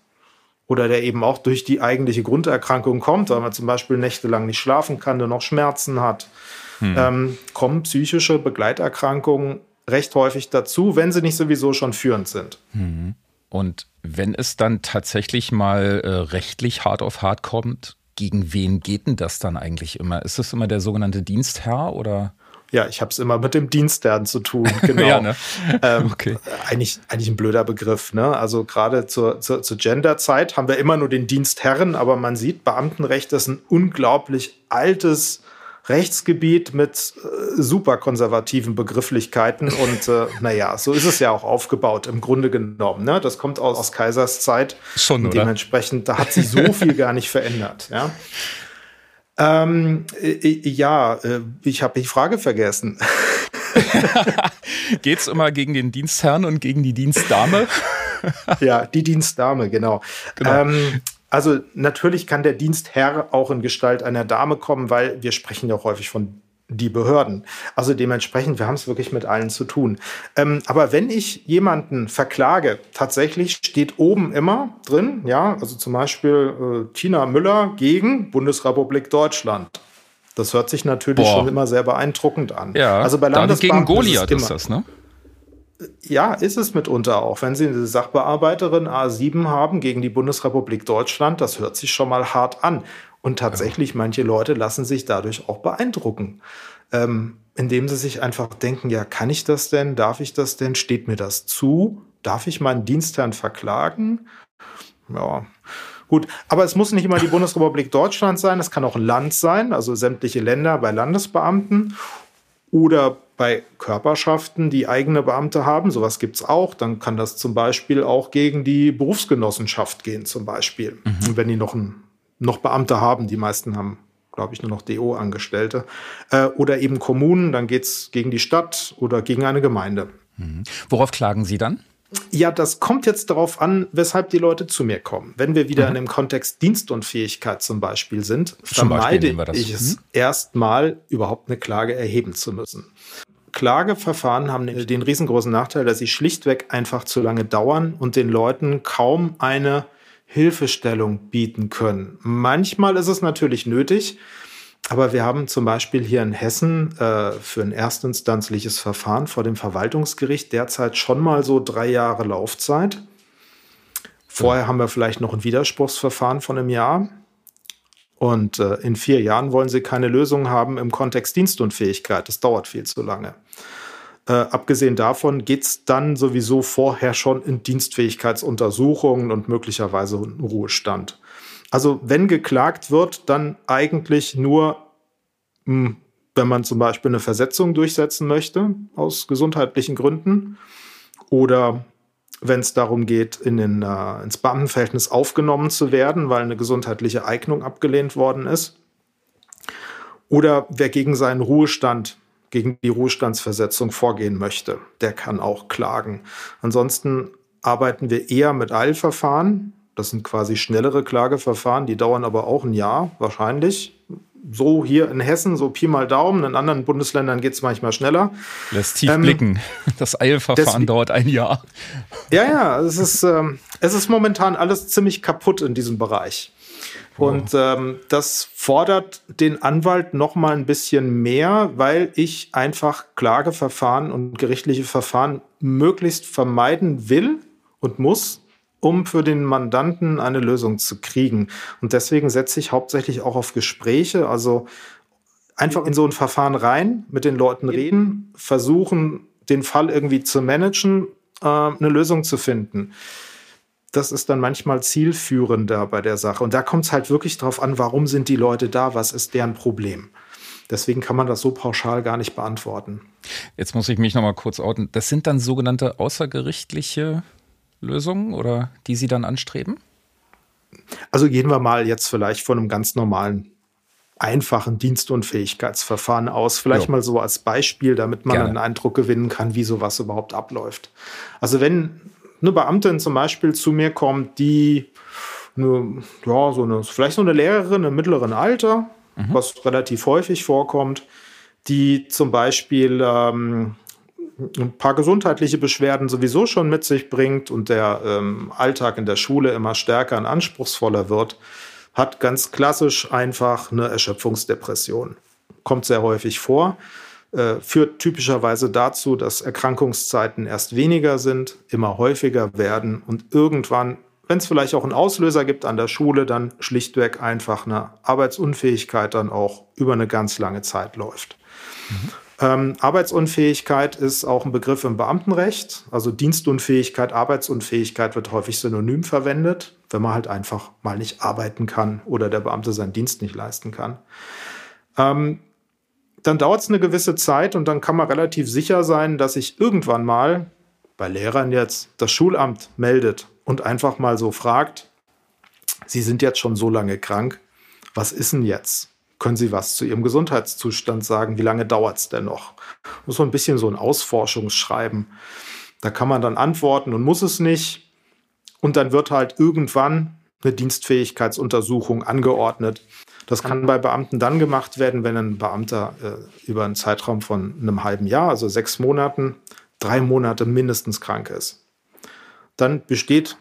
oder der eben auch durch die eigentliche Grunderkrankung kommt, weil man zum Beispiel nächtelang nicht schlafen kann, der noch Schmerzen hat, hm. ähm, kommen psychische Begleiterkrankungen recht häufig dazu, wenn sie nicht sowieso schon führend sind.
Hm. Und wenn es dann tatsächlich mal äh, rechtlich hart auf hart kommt, gegen wen geht denn das dann eigentlich immer? Ist das immer der sogenannte Dienstherr oder?
Ja, ich habe es immer mit dem Dienstherrn zu tun. Genau. ja, ne? ähm, okay. eigentlich, eigentlich ein blöder Begriff. Ne? Also gerade zur, zur, zur Genderzeit haben wir immer nur den Dienstherren, aber man sieht, Beamtenrecht ist ein unglaublich altes Rechtsgebiet mit äh, super konservativen Begrifflichkeiten. Und äh, naja, so ist es ja auch aufgebaut im Grunde genommen. Ne? Das kommt aus, aus Kaisers Zeit.
Schon,
und dementsprechend, da hat sich so viel gar nicht verändert. Ja. Ähm, äh, ja, äh, ich habe die Frage vergessen.
Geht es immer gegen den Dienstherrn und gegen die Dienstdame?
ja, die Dienstdame, genau. genau. Ähm, also natürlich kann der Dienstherr auch in Gestalt einer Dame kommen, weil wir sprechen ja auch häufig von die Behörden. Also dementsprechend, wir haben es wirklich mit allen zu tun. Ähm, aber wenn ich jemanden verklage, tatsächlich steht oben immer drin, ja, also zum Beispiel äh, Tina Müller gegen Bundesrepublik Deutschland. Das hört sich natürlich Boah. schon immer sehr beeindruckend an.
Ja, also bei Landesbeamten gegen Goliath ist, ist das, ne?
Ja, ist es mitunter auch. Wenn Sie eine Sachbearbeiterin A7 haben gegen die Bundesrepublik Deutschland, das hört sich schon mal hart an. Und tatsächlich, manche Leute lassen sich dadurch auch beeindrucken. Ähm, indem sie sich einfach denken, ja, kann ich das denn? Darf ich das denn? Steht mir das zu? Darf ich meinen Dienstherrn verklagen? Ja, gut. Aber es muss nicht immer die Bundesrepublik Deutschland sein. Es kann auch ein Land sein, also sämtliche Länder bei Landesbeamten oder bei Körperschaften, die eigene Beamte haben. Sowas gibt es auch. Dann kann das zum Beispiel auch gegen die Berufsgenossenschaft gehen, zum Beispiel. Mhm. Wenn die noch ein noch Beamte haben. Die meisten haben, glaube ich, nur noch DO-Angestellte. Äh, oder eben Kommunen, dann geht es gegen die Stadt oder gegen eine Gemeinde.
Mhm. Worauf klagen Sie dann?
Ja, das kommt jetzt darauf an, weshalb die Leute zu mir kommen. Wenn wir wieder mhm. in dem Kontext Dienstunfähigkeit zum Beispiel sind, vermeide ich es mhm. erstmal, überhaupt eine Klage erheben zu müssen. Klageverfahren haben den riesengroßen Nachteil, dass sie schlichtweg einfach zu lange dauern und den Leuten kaum eine Hilfestellung bieten können. Manchmal ist es natürlich nötig, aber wir haben zum Beispiel hier in Hessen äh, für ein erstinstanzliches Verfahren vor dem Verwaltungsgericht derzeit schon mal so drei Jahre Laufzeit. Vorher haben wir vielleicht noch ein Widerspruchsverfahren von einem Jahr. Und äh, in vier Jahren wollen sie keine Lösung haben im Kontext Dienstunfähigkeit. Das dauert viel zu lange. Äh, abgesehen davon geht es dann sowieso vorher schon in Dienstfähigkeitsuntersuchungen und möglicherweise in Ruhestand. Also wenn geklagt wird, dann eigentlich nur, mh, hm, wenn man zum Beispiel eine Versetzung durchsetzen möchte aus gesundheitlichen Gründen oder wenn es darum geht, in den, äh, ins Beamtenverhältnis aufgenommen zu werden, weil eine gesundheitliche Eignung abgelehnt worden ist. Oder wer gegen seinen Ruhestand gegen die Ruhestandsversetzung vorgehen möchte, der kann auch klagen. Ansonsten arbeiten wir eher mit Eilverfahren. Das sind quasi schnellere Klageverfahren, die dauern aber auch ein Jahr wahrscheinlich. So hier in Hessen, so Pi mal Daumen. In anderen Bundesländern geht es manchmal schneller.
Lässt tief ähm, blicken. Das Eilverfahren dauert ein Jahr.
Ja, ja, es ist, ähm, es ist momentan alles ziemlich kaputt in diesem Bereich. Und ähm, das fordert den Anwalt noch mal ein bisschen mehr, weil ich einfach Klageverfahren und gerichtliche Verfahren möglichst vermeiden will und muss, um für den Mandanten eine Lösung zu kriegen. Und deswegen setze ich hauptsächlich auch auf Gespräche, also einfach in so ein Verfahren rein, mit den Leuten reden, versuchen, den Fall irgendwie zu managen, äh, eine Lösung zu finden das ist dann manchmal zielführender bei der Sache. Und da kommt es halt wirklich drauf an, warum sind die Leute da, was ist deren Problem. Deswegen kann man das so pauschal gar nicht beantworten.
Jetzt muss ich mich noch mal kurz outen. Das sind dann sogenannte außergerichtliche Lösungen oder die Sie dann anstreben?
Also gehen wir mal jetzt vielleicht von einem ganz normalen einfachen Dienstunfähigkeitsverfahren aus. Vielleicht jo. mal so als Beispiel, damit man Gerne. einen Eindruck gewinnen kann, wie sowas überhaupt abläuft. Also wenn eine Beamtin zum Beispiel zu mir kommt, die eine, ja, so eine, vielleicht so eine Lehrerin im mittleren Alter, mhm. was relativ häufig vorkommt, die zum Beispiel ähm, ein paar gesundheitliche Beschwerden sowieso schon mit sich bringt und der ähm, Alltag in der Schule immer stärker und anspruchsvoller wird, hat ganz klassisch einfach eine Erschöpfungsdepression. Kommt sehr häufig vor. äh, führt typischerweise dazu, dass Erkrankungszeiten erst weniger sind, immer häufiger werden und irgendwann, wenn es vielleicht auch einen Auslöser gibt an der Schule, dann schlichtweg einfach eine Arbeitsunfähigkeit dann auch über eine ganz lange Zeit läuft. Mhm. Ähm, Arbeitsunfähigkeit ist auch ein Begriff im Beamtenrecht. Also Dienstunfähigkeit, Arbeitsunfähigkeit wird häufig synonym verwendet, wenn man halt einfach mal nicht arbeiten kann oder der Beamte seinen Dienst nicht leisten kann. Ähm, dann dauert es eine gewisse Zeit und dann kann man relativ sicher sein, dass sich irgendwann mal bei Lehrern jetzt das Schulamt meldet und einfach mal so fragt, Sie sind jetzt schon so lange krank, was ist denn jetzt? Können Sie was zu Ihrem Gesundheitszustand sagen? Wie lange dauert es denn noch? Muss so ein bisschen so ein Ausforschungsschreiben. Da kann man dann antworten und muss es nicht. Und dann wird halt irgendwann eine Dienstfähigkeitsuntersuchung angeordnet. Das kann bei Beamten dann gemacht werden, wenn ein Beamter äh, über einen Zeitraum von einem halben Jahr, also sechs Monaten, drei Monate mindestens krank ist. Dann besteht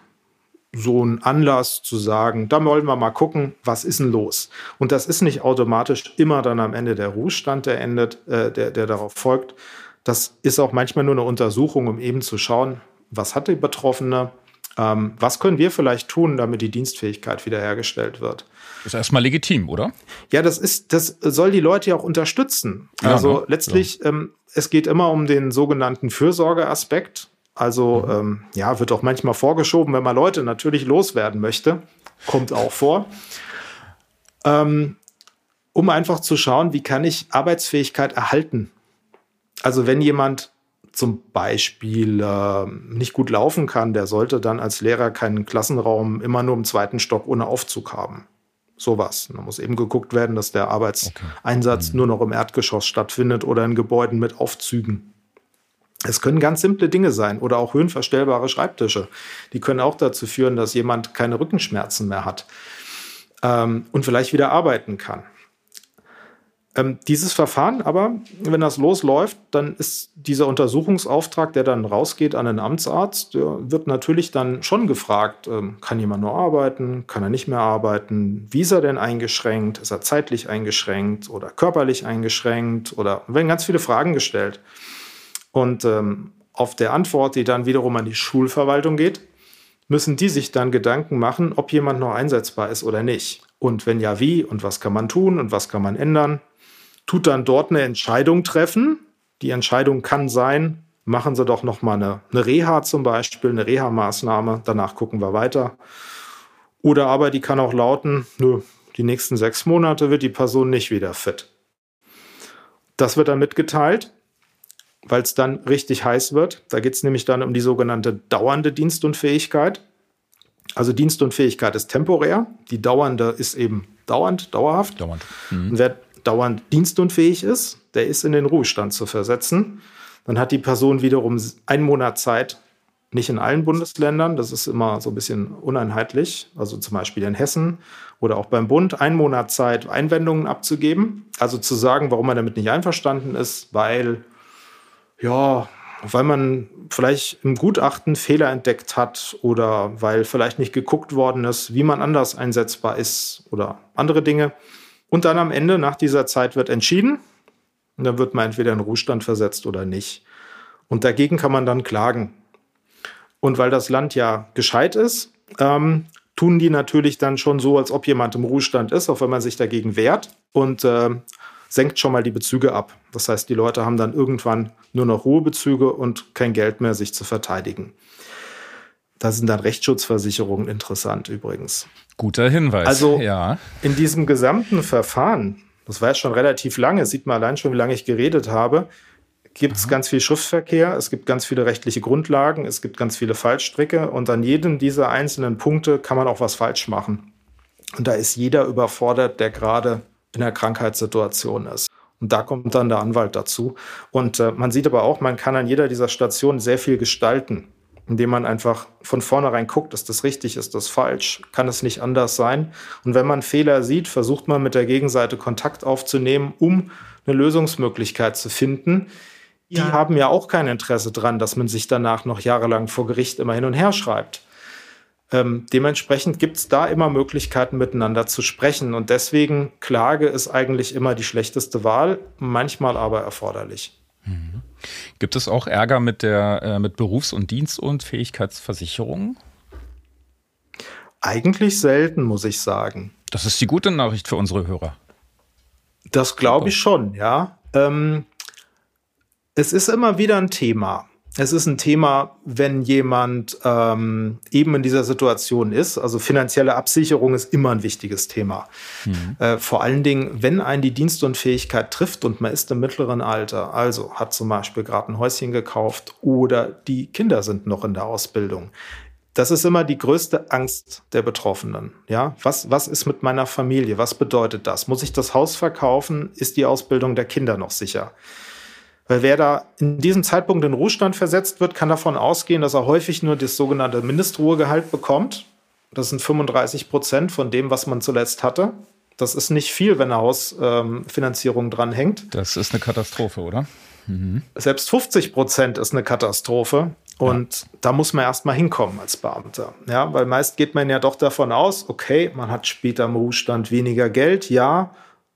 so ein Anlass zu sagen, da wollen wir mal gucken, was ist denn los? Und das ist nicht automatisch immer dann am Ende der Ruhestand, der endet, äh, der, der darauf folgt. Das ist auch manchmal nur eine Untersuchung, um eben zu schauen, was hat die Betroffene, ähm, was können wir vielleicht tun, damit die Dienstfähigkeit wiederhergestellt wird.
Das ist erstmal legitim, oder?
Ja, das ist, das soll die Leute ja auch unterstützen. Ja, also ne? letztlich, ja. ähm, es geht immer um den sogenannten Fürsorgeaspekt. Also mhm. ähm, ja, wird auch manchmal vorgeschoben, wenn man Leute natürlich loswerden möchte. Kommt auch vor. Ähm, um einfach zu schauen, wie kann ich Arbeitsfähigkeit erhalten. Also wenn jemand zum Beispiel äh, nicht gut laufen kann, der sollte dann als Lehrer keinen Klassenraum immer nur im zweiten Stock ohne Aufzug haben. Sowas. Da muss eben geguckt werden, dass der Arbeitseinsatz okay. mhm. nur noch im Erdgeschoss stattfindet oder in Gebäuden mit Aufzügen. Es können ganz simple Dinge sein oder auch höhenverstellbare Schreibtische. Die können auch dazu führen, dass jemand keine Rückenschmerzen mehr hat ähm, und vielleicht wieder arbeiten kann. Ähm, dieses Verfahren aber, wenn das losläuft, dann ist dieser Untersuchungsauftrag, der dann rausgeht an den Amtsarzt, wird natürlich dann schon gefragt, ähm, kann jemand nur arbeiten, kann er nicht mehr arbeiten, wie ist er denn eingeschränkt, ist er zeitlich eingeschränkt oder körperlich eingeschränkt oder werden ganz viele Fragen gestellt. Und ähm, auf der Antwort, die dann wiederum an die Schulverwaltung geht, müssen die sich dann Gedanken machen, ob jemand noch einsetzbar ist oder nicht. Und wenn ja, wie und was kann man tun und was kann man ändern tut dann dort eine Entscheidung treffen. Die Entscheidung kann sein, machen Sie doch noch mal eine, eine Reha zum Beispiel, eine Reha-Maßnahme. Danach gucken wir weiter. Oder aber die kann auch lauten, nö, die nächsten sechs Monate wird die Person nicht wieder fit. Das wird dann mitgeteilt, weil es dann richtig heiß wird. Da geht es nämlich dann um die sogenannte dauernde Dienstunfähigkeit. Also Dienstunfähigkeit ist temporär, die dauernde ist eben dauernd, dauerhaft. Dauernd. Mhm. Und wer dauernd dienstunfähig ist, der ist in den Ruhestand zu versetzen. Dann hat die Person wiederum einen Monat Zeit, nicht in allen Bundesländern, das ist immer so ein bisschen uneinheitlich, also zum Beispiel in Hessen oder auch beim Bund, einen Monat Zeit, Einwendungen abzugeben. Also zu sagen, warum man damit nicht einverstanden ist, weil, ja, weil man vielleicht im Gutachten Fehler entdeckt hat oder weil vielleicht nicht geguckt worden ist, wie man anders einsetzbar ist oder andere Dinge. Und dann am Ende, nach dieser Zeit, wird entschieden. Und dann wird man entweder in Ruhestand versetzt oder nicht. Und dagegen kann man dann klagen. Und weil das Land ja gescheit ist, ähm, tun die natürlich dann schon so, als ob jemand im Ruhestand ist, auch wenn man sich dagegen wehrt und äh, senkt schon mal die Bezüge ab. Das heißt, die Leute haben dann irgendwann nur noch Ruhebezüge und kein Geld mehr, sich zu verteidigen. Da sind dann Rechtsschutzversicherungen interessant übrigens.
Guter Hinweis.
Also ja. in diesem gesamten Verfahren, das war jetzt schon relativ lange, sieht man allein schon, wie lange ich geredet habe, gibt es ganz viel Schriftverkehr, es gibt ganz viele rechtliche Grundlagen, es gibt ganz viele Fallstricke und an jedem dieser einzelnen Punkte kann man auch was falsch machen. Und da ist jeder überfordert, der gerade in einer Krankheitssituation ist. Und da kommt dann der Anwalt dazu. Und äh, man sieht aber auch, man kann an jeder dieser Stationen sehr viel gestalten indem man einfach von vornherein guckt, ist das richtig, ist das falsch, kann es nicht anders sein. Und wenn man Fehler sieht, versucht man mit der Gegenseite Kontakt aufzunehmen, um eine Lösungsmöglichkeit zu finden. Die ja. haben ja auch kein Interesse dran, dass man sich danach noch jahrelang vor Gericht immer hin und her schreibt. Ähm, dementsprechend gibt es da immer Möglichkeiten, miteinander zu sprechen. Und deswegen Klage ist eigentlich immer die schlechteste Wahl, manchmal aber erforderlich.
Mhm. Gibt es auch Ärger mit der äh, mit Berufs- und Dienstunfähigkeitsversicherungen?
Eigentlich selten, muss ich sagen.
Das ist die gute Nachricht für unsere Hörer.
Das glaube ich schon, ja. Ähm, es ist immer wieder ein Thema. Es ist ein Thema, wenn jemand ähm, eben in dieser Situation ist. Also finanzielle Absicherung ist immer ein wichtiges Thema. Mhm. Äh, vor allen Dingen, wenn einen die Dienstunfähigkeit trifft und man ist im mittleren Alter, also hat zum Beispiel gerade ein Häuschen gekauft oder die Kinder sind noch in der Ausbildung. Das ist immer die größte Angst der Betroffenen. Ja, was, was ist mit meiner Familie? Was bedeutet das? Muss ich das Haus verkaufen? Ist die Ausbildung der Kinder noch sicher? Weil wer da in diesem Zeitpunkt in Ruhestand versetzt wird, kann davon ausgehen, dass er häufig nur das sogenannte Mindestruhegehalt bekommt. Das sind 35 Prozent von dem, was man zuletzt hatte. Das ist nicht viel, wenn eine Hausfinanzierung ähm, dranhängt.
Das ist eine Katastrophe, oder?
Mhm. Selbst 50 Prozent ist eine Katastrophe. Und ja. da muss man erstmal hinkommen als Beamter. Ja, weil meist geht man ja doch davon aus, okay, man hat später im Ruhestand weniger Geld, ja,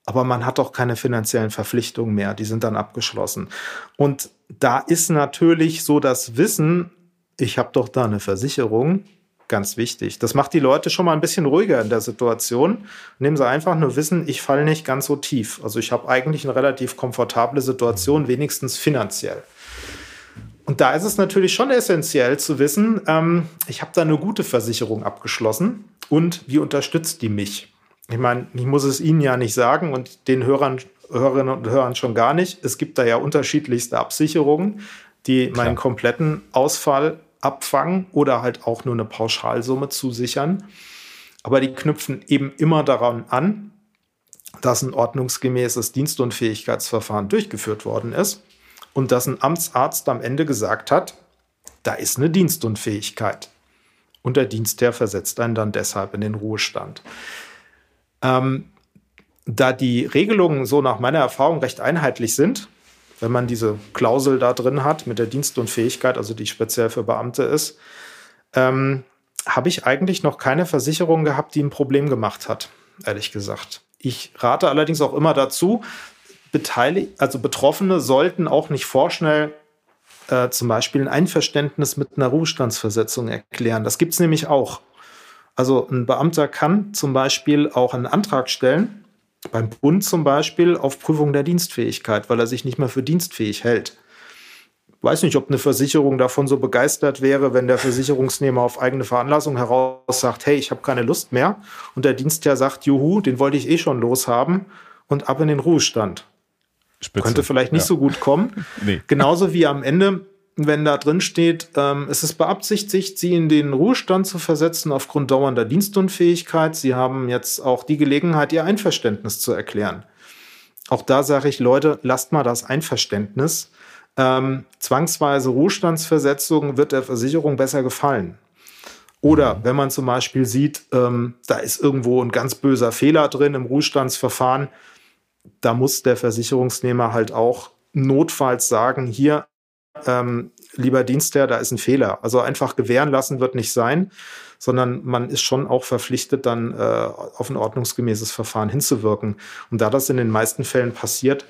aber man hat doch keine finanziellen Verpflichtungen mehr, die sind dann abgeschlossen. Und da ist natürlich so das Wissen, ich habe doch da eine Versicherung, ganz wichtig. Das macht die Leute schon mal ein bisschen ruhiger in der Situation, indem sie einfach nur wissen, ich falle nicht ganz so tief. Also ich habe eigentlich eine relativ komfortable Situation, wenigstens finanziell. Und da ist es natürlich schon essentiell zu wissen, ähm, ich habe da eine gute Versicherung abgeschlossen und wie unterstützt die mich? Ich meine, ich muss es Ihnen ja nicht sagen und den Hörern, Hörerinnen und Hörern schon gar nicht. Es gibt da ja unterschiedlichste Absicherungen, die Klar. meinen kompletten Ausfall abfangen oder halt auch nur eine Pauschalsumme zusichern. Aber die knüpfen eben immer daran an, dass ein ordnungsgemäßes Dienstunfähigkeitsverfahren durchgeführt worden ist und dass ein Amtsarzt am Ende gesagt hat, da ist eine Dienstunfähigkeit. Und der Dienstherr versetzt einen dann deshalb in den Ruhestand. Ähm, da die Regelungen so nach meiner Erfahrung recht einheitlich sind, wenn man diese Klausel da drin hat mit der Dienstunfähigkeit, also die speziell für Beamte ist, ähm, habe ich eigentlich noch keine Versicherung gehabt, die ein Problem gemacht hat, ehrlich gesagt. Ich rate allerdings auch immer dazu, also Betroffene sollten auch nicht vorschnell äh, zum Beispiel ein Einverständnis mit einer Ruhestandsversetzung erklären. Das gibt es nämlich auch. Also ein Beamter kann zum Beispiel auch einen Antrag stellen, beim Bund zum Beispiel, auf Prüfung der Dienstfähigkeit, weil er sich nicht mehr für dienstfähig hält. Ich weiß nicht, ob eine Versicherung davon so begeistert wäre, wenn der Versicherungsnehmer auf eigene Veranlassung heraus sagt, hey, ich habe keine Lust mehr. Und der Dienstherr sagt, juhu, den wollte ich eh schon loshaben und ab in den Ruhestand. Spitze. Könnte vielleicht nicht ja. so gut kommen. nee. Genauso wie am Ende wenn da drin steht, ähm, es ist beabsichtigt, Sie in den Ruhestand zu versetzen aufgrund dauernder Dienstunfähigkeit. Sie haben jetzt auch die Gelegenheit, Ihr Einverständnis zu erklären. Auch da sage ich, Leute, lasst mal das Einverständnis. Ähm, zwangsweise Ruhestandsversetzung wird der Versicherung besser gefallen. Oder wenn man zum Beispiel sieht, ähm, da ist irgendwo ein ganz böser Fehler drin im Ruhestandsverfahren, da muss der Versicherungsnehmer halt auch notfalls sagen, hier, ähm, lieber Dienstherr, da ist ein Fehler. Also einfach gewähren lassen wird nicht sein, sondern man ist schon auch verpflichtet, dann äh, auf ein ordnungsgemäßes Verfahren hinzuwirken. Und da das in den meisten Fällen passiert,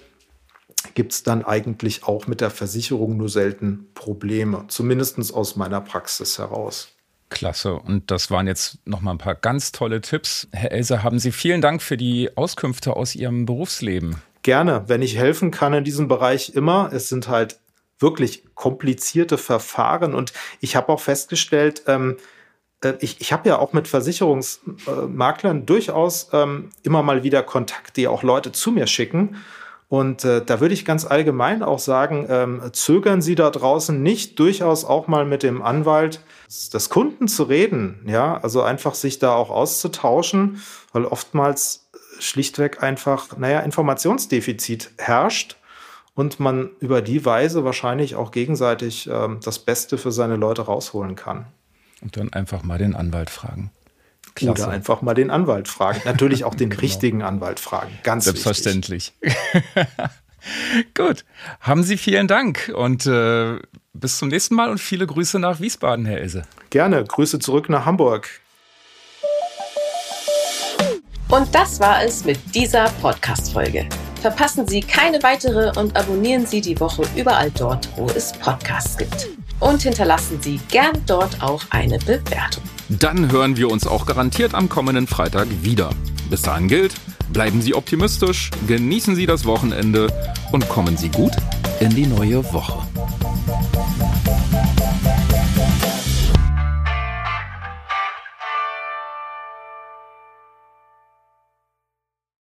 gibt es dann eigentlich auch mit der Versicherung nur selten Probleme, zumindest aus meiner Praxis heraus.
Klasse. Und das waren jetzt nochmal ein paar ganz tolle Tipps. Herr Elser, haben Sie vielen Dank für die Auskünfte aus Ihrem Berufsleben.
Gerne, wenn ich helfen kann in diesem Bereich immer. Es sind halt wirklich komplizierte Verfahren. Und ich habe auch festgestellt, ähm, äh, ich, ich habe ja auch mit Versicherungsmaklern durchaus ähm, immer mal wieder Kontakt, die auch Leute zu mir schicken. Und äh, da würde ich ganz allgemein auch sagen, ähm, zögern Sie da draußen nicht, durchaus auch mal mit dem Anwalt des Kunden zu reden. Ja, also einfach sich da auch auszutauschen, weil oftmals schlichtweg einfach, naja, Informationsdefizit herrscht und man über die Weise wahrscheinlich auch gegenseitig ähm, das Beste für seine Leute rausholen kann.
Und dann einfach mal den Anwalt fragen.
Klasse. Oder einfach mal den Anwalt fragen. Natürlich auch den genau. richtigen Anwalt fragen. Ganz
Selbstverständlich. Gut. Haben Sie vielen Dank und äh, bis zum nächsten Mal und viele Grüße nach Wiesbaden, Herr Else.
Gerne. Grüße zurück nach Hamburg.
Und das war es mit dieser Podcast-Folge. Verpassen Sie keine weitere und abonnieren Sie die Woche überall dort, wo es Podcasts gibt. Und hinterlassen Sie gern dort auch eine Bewertung.
Dann hören wir uns auch garantiert am kommenden Freitag wieder. Bis dahin gilt, bleiben Sie optimistisch, genießen Sie das Wochenende und kommen Sie gut in die neue Woche.